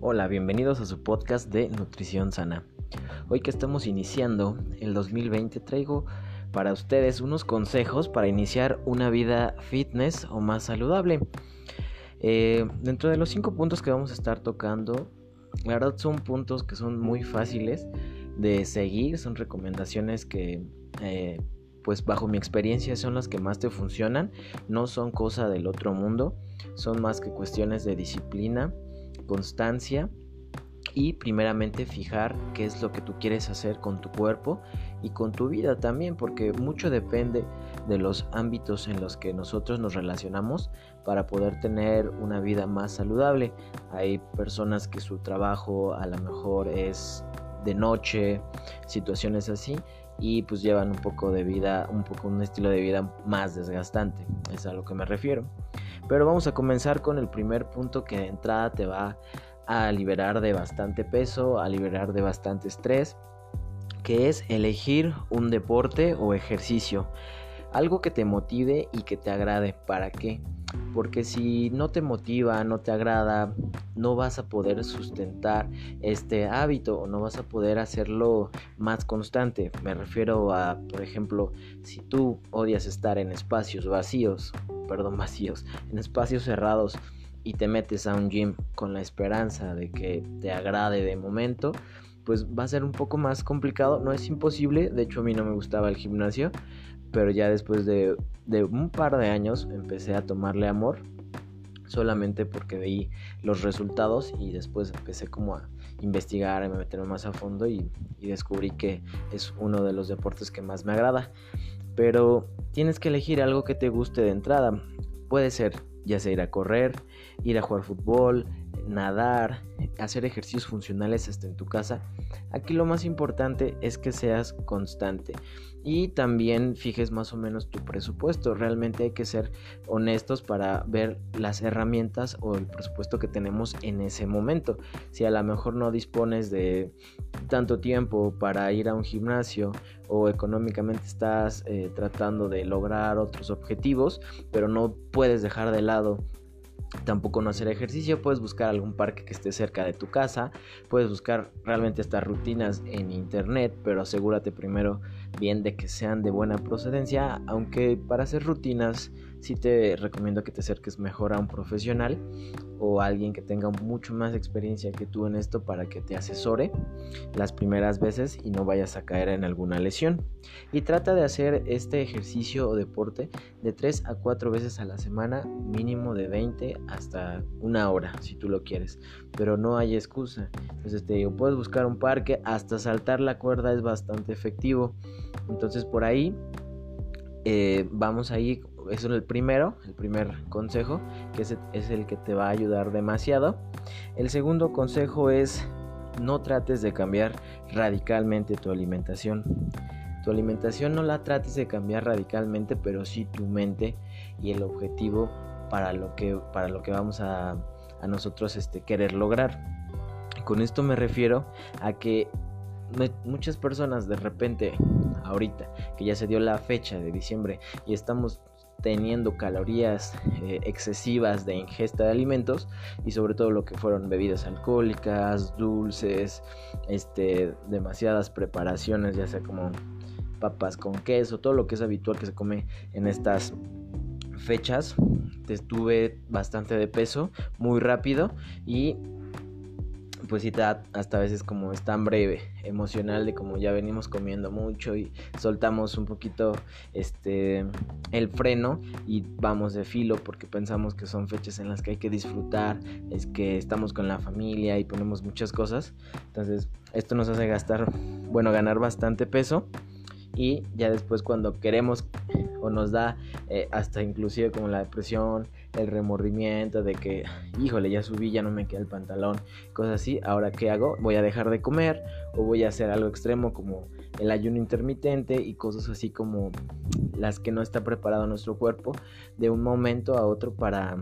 Hola, bienvenidos a su podcast de Nutrición Sana. Hoy que estamos iniciando el 2020 traigo para ustedes unos consejos para iniciar una vida fitness o más saludable. Eh, dentro de los cinco puntos que vamos a estar tocando, la verdad son puntos que son muy fáciles de seguir, son recomendaciones que eh, pues bajo mi experiencia son las que más te funcionan, no son cosa del otro mundo, son más que cuestiones de disciplina constancia y primeramente fijar qué es lo que tú quieres hacer con tu cuerpo y con tu vida también, porque mucho depende de los ámbitos en los que nosotros nos relacionamos para poder tener una vida más saludable. Hay personas que su trabajo a lo mejor es de noche, situaciones así, y pues llevan un poco de vida, un poco un estilo de vida más desgastante, es a lo que me refiero. Pero vamos a comenzar con el primer punto que de entrada te va a liberar de bastante peso, a liberar de bastante estrés, que es elegir un deporte o ejercicio. Algo que te motive y que te agrade. ¿Para qué? Porque si no te motiva, no te agrada, no vas a poder sustentar este hábito o no vas a poder hacerlo más constante. Me refiero a, por ejemplo, si tú odias estar en espacios vacíos, perdón, vacíos, en espacios cerrados y te metes a un gym con la esperanza de que te agrade de momento, pues va a ser un poco más complicado. No es imposible, de hecho a mí no me gustaba el gimnasio, pero ya después de, un par de años empecé a tomarle amor solamente porque veí los resultados y después empecé como a investigar, a meterme más a fondo y, y, descubrí que es uno de los deportes que más me agrada. Pero tienes que elegir algo que te guste de entrada. Puede ser ya sea ir a correr, ir a jugar fútbol, nadar, hacer ejercicios funcionales hasta en tu casa. Aquí lo más importante es que seas constante y también fijes más o menos tu presupuesto. Realmente hay que ser honestos para ver las herramientas o el presupuesto que tenemos en ese momento. Si a lo mejor no dispones de tanto tiempo para ir a un gimnasio o económicamente estás eh, tratando de lograr otros objetivos, pero no puedes dejar de lado tampoco no hacer ejercicio, puedes buscar algún parque que esté cerca de tu casa, puedes buscar realmente estas rutinas en internet, pero asegúrate primero bien de que sean de buena procedencia, aunque para hacer rutinas sí te recomiendo que te acerques mejor a un profesional o alguien que tenga mucho más experiencia que tú en esto para que te asesore las primeras veces y no vayas a caer en alguna lesión. Y trata de hacer este ejercicio o deporte de 3 a 4 veces a la semana, mínimo de 20 hasta una hora si tú lo quieres, pero no hay excusa. Entonces te digo, puedes buscar un parque, hasta saltar la cuerda es bastante efectivo. Entonces por ahí eh, vamos ahí es el primero, el primer consejo, que es, el que te va a ayudar demasiado. El segundo consejo es no trates de cambiar radicalmente tu alimentación. Tu alimentación no la trates de cambiar radicalmente, pero sí tu mente y el objetivo para lo que, para lo que vamos a, a nosotros este, querer lograr. Con esto me refiero a que muchas personas de repente, ahorita que ya se dio la fecha de diciembre y estamos teniendo calorías eh, excesivas de ingesta de alimentos y sobre todo lo que fueron bebidas alcohólicas, dulces, este, demasiadas preparaciones, ya sea como papas con queso, todo lo que es habitual que se come en estas fechas. Estuve bastante de peso, muy rápido y pues sí te hasta a veces como es tan breve emocional de como ya venimos comiendo mucho y soltamos un poquito este el freno y vamos de filo porque pensamos que son fechas en las que hay que disfrutar, es que estamos con la familia y ponemos muchas cosas. Entonces, esto nos hace gastar, bueno, ganar bastante peso y ya después cuando queremos o nos da eh, hasta inclusive como la depresión, el remordimiento de que, híjole, ya subí, ya no me queda el pantalón, cosas así, ahora qué hago? Voy a dejar de comer o voy a hacer algo extremo como el ayuno intermitente y cosas así como las que no está preparado nuestro cuerpo de un momento a otro para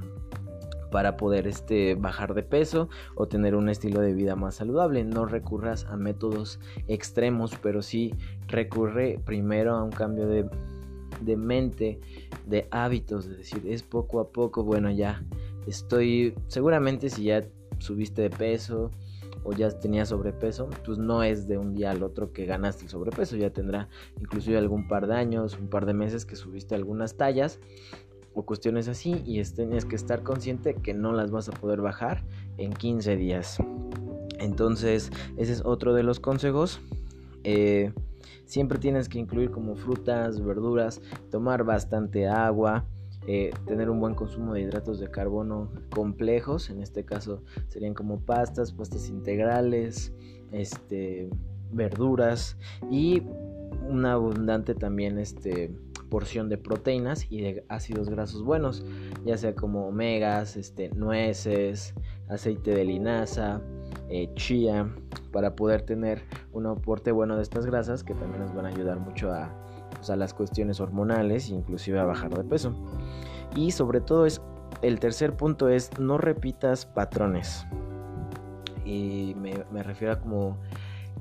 para poder este, bajar de peso o tener un estilo de vida más saludable. No recurras a métodos extremos, pero sí recurre primero a un cambio de, de mente, de hábitos, es decir, es poco a poco, bueno, ya estoy, seguramente si ya subiste de peso o ya tenías sobrepeso, pues no es de un día al otro que ganaste el sobrepeso, ya tendrá inclusive algún par de años, un par de meses que subiste algunas tallas o cuestiones así y tienes que estar consciente que no las vas a poder bajar en 15 días. Entonces, ese es otro de los consejos. Eh, siempre tienes que incluir como frutas, verduras, tomar bastante agua, eh, tener un buen consumo de hidratos de carbono complejos, en este caso serían como pastas, pastas integrales, este, verduras y una abundante también este, porción de proteínas y de ácidos grasos buenos, ya sea como omegas, este, nueces, aceite de linaza, eh, chía, para poder tener un aporte bueno de estas grasas que también nos van a ayudar mucho a, pues, las cuestiones hormonales e inclusive a bajar de peso. Y sobre todo es el tercer punto es no repitas patrones. Y me, me refiero a como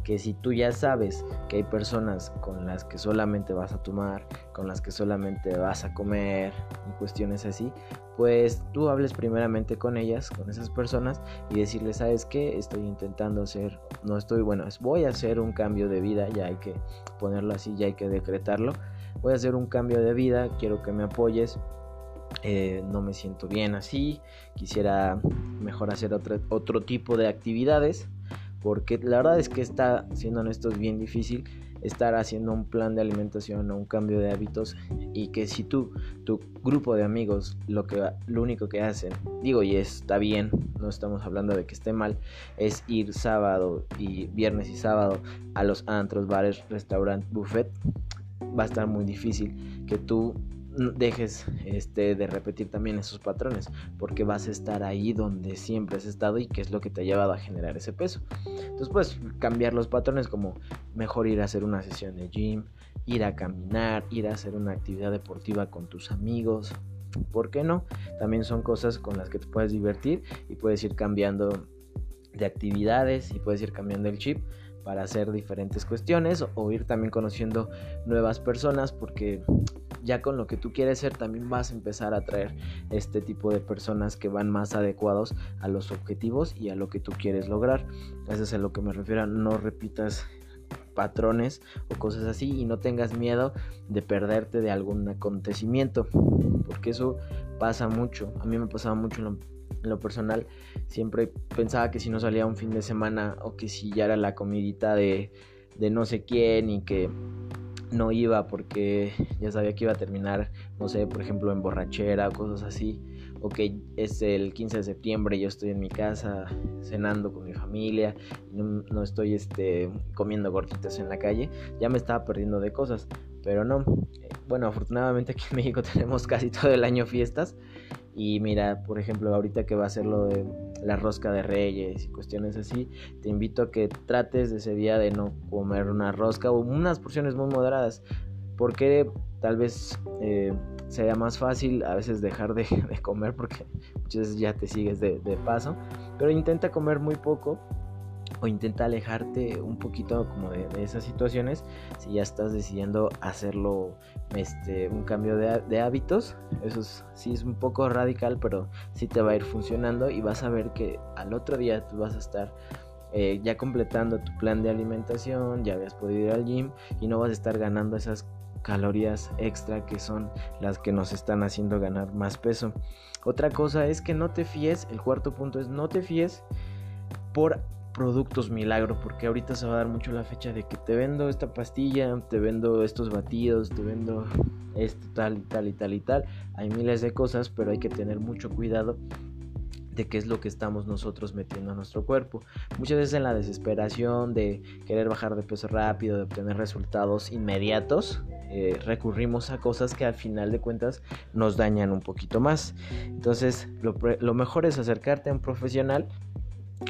que si tú ya sabes que hay personas con las que solamente vas a tomar, con las que solamente vas a comer y cuestiones así, pues tú hables primeramente con ellas, con esas personas y decirles, ¿sabes qué? Estoy intentando hacer, no estoy, bueno, voy a hacer un cambio de vida, ya hay que ponerlo así, ya hay que decretarlo. Voy a hacer un cambio de vida, quiero que me apoyes, eh, no me siento bien así, quisiera mejor hacer otro, otro tipo de actividades porque la verdad es que está, siendo honestos, bien difícil estar haciendo un plan de alimentación o un cambio de hábitos y que si tú, tu grupo de amigos, lo, que, lo único que hacen, digo y está bien, no estamos hablando de que esté mal, es ir sábado y viernes y sábado a los antros, bares, restaurantes, buffet, va a estar muy difícil que tú dejes este, de repetir también esos patrones, porque vas a estar ahí donde siempre has estado y que es lo que te ha llevado a generar ese peso. Entonces puedes cambiar los patrones como mejor ir a hacer una sesión de gym, ir a caminar, ir a hacer una actividad deportiva con tus amigos. ¿Por qué no? También son cosas con las que te puedes divertir y puedes ir cambiando de actividades y puedes ir cambiando el chip para hacer diferentes cuestiones o ir también conociendo nuevas personas porque ya con lo que tú quieres ser también vas a empezar a traer este tipo de personas que van más adecuados a los objetivos y a lo que tú quieres lograr. Eso es a lo que me refiero, no repitas patrones o cosas así y no tengas miedo de perderte de algún acontecimiento porque eso pasa mucho a mí me pasaba mucho en lo, personal siempre pensaba que si no salía un fin de semana o que si ya era la comidita de, de no sé quién y que no iba porque ya sabía que iba a terminar, no sé, por ejemplo, en borrachera cosas así. O que es el 15 de septiembre, yo estoy en mi casa cenando con mi familia, no, no estoy este, comiendo gorditas en la calle, ya me estaba perdiendo de cosas. Pero no, bueno, afortunadamente aquí en México tenemos casi todo el año fiestas. Y mira, por ejemplo, ahorita que va a ser lo de la rosca de reyes y cuestiones así, te invito a que trates de ese día de no comer una rosca o unas porciones muy moderadas. Porque tal vez eh, sea más fácil a veces dejar de, comer porque muchas veces ya te sigues de paso. Pero intenta comer muy poco o intenta alejarte un poquito como de, esas situaciones si ya estás decidiendo hacerlo este un cambio de, hábitos eso sí es un poco radical pero sí te va a ir funcionando y vas a ver que al otro día tú vas a estar eh, ya completando tu plan de alimentación ya habías podido ir al gym y no vas a estar ganando esas calorías extra que son las que nos están haciendo ganar más peso. Otra cosa es que no te fíes el cuarto punto es no te fíes por productos milagro, porque ahorita se va a dar mucho la fecha de que te vendo esta pastilla, te vendo estos batidos, te vendo esto tal y tal y tal y tal. Hay miles de cosas, pero hay que tener mucho cuidado de qué es lo que estamos nosotros metiendo a nuestro cuerpo. Muchas veces en la desesperación de querer bajar de peso rápido, de obtener resultados inmediatos, eh, recurrimos a cosas que al final de cuentas nos dañan un poquito más. Entonces lo, lo mejor es acercarte a un profesional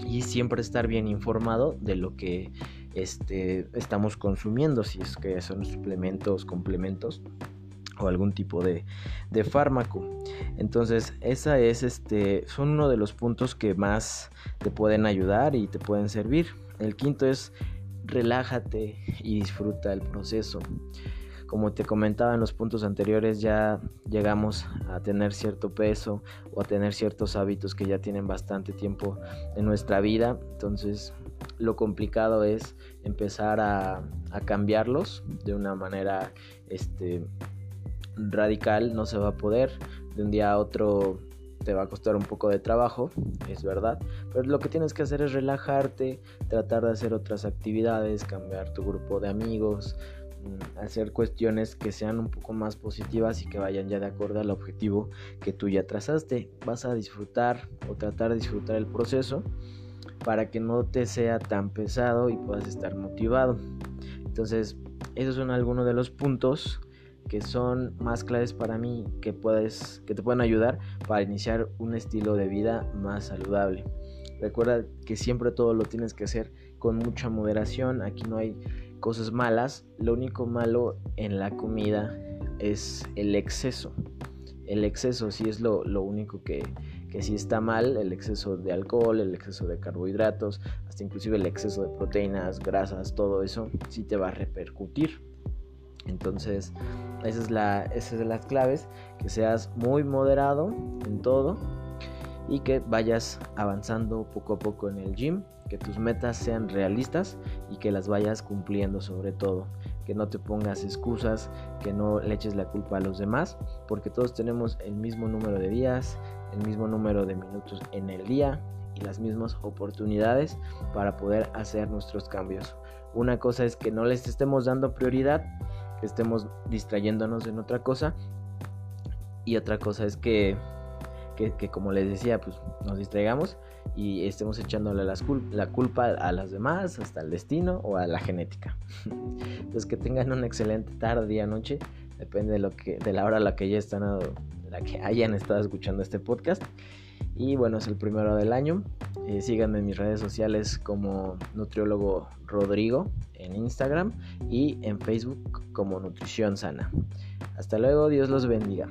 y siempre estar bien informado de lo que este, estamos consumiendo, si es que son suplementos, complementos o algún tipo de, de, fármaco. Entonces, esa es este son uno de los puntos que más te pueden ayudar y te pueden servir. El quinto es relájate y disfruta el proceso. Como te comentaba en los puntos anteriores, ya llegamos a tener cierto peso o a tener ciertos hábitos que ya tienen bastante tiempo en nuestra vida. Entonces, lo complicado es empezar a, cambiarlos de una manera este, radical. No se va a poder. De un día a otro te va a costar un poco de trabajo, es verdad, pero lo que tienes que hacer es relajarte, tratar de hacer otras actividades, cambiar tu grupo de amigos, hacer cuestiones que sean un poco más positivas y que vayan ya de acuerdo al objetivo que tú ya trazaste. Vas a disfrutar o tratar de disfrutar el proceso para que no te sea tan pesado y puedas estar motivado. Entonces, esos son algunos de los puntos que son más claves para mí que puedes que te pueden ayudar para iniciar un estilo de vida más saludable. Recuerda que siempre todo lo tienes que hacer con mucha moderación, aquí no hay cosas malas, lo único malo en la comida es el exceso. El exceso sí es lo, único que, que sí está mal, el exceso de alcohol, el exceso de carbohidratos, hasta inclusive el exceso de proteínas, grasas, todo eso sí te va a repercutir. Entonces, esa es, la, esa es de las claves, que seas muy moderado en todo y que vayas avanzando poco a poco en el gym, que tus metas sean realistas y que las vayas cumpliendo sobre todo, que no te pongas excusas, que no le eches la culpa a los demás, porque todos tenemos el mismo número de días, el mismo número de minutos en el día y las mismas oportunidades para poder hacer nuestros cambios. Una cosa es que no les estemos dando prioridad que estemos distrayéndonos en otra cosa. Y otra cosa es que, que, como les decía, pues nos distraigamos y estemos echándole la culpa a las demás, hasta el destino o a la genética. Entonces que tengan una excelente tarde, día, noche, depende de lo que, de la hora a la que ya están, la que hayan estado escuchando este podcast. Y bueno, es el primero del año. Eh, síganme en mis redes sociales como Nutriólogo Rodrigo en Instagram y en Facebook como Nutrición Sana. Hasta luego, Dios los bendiga.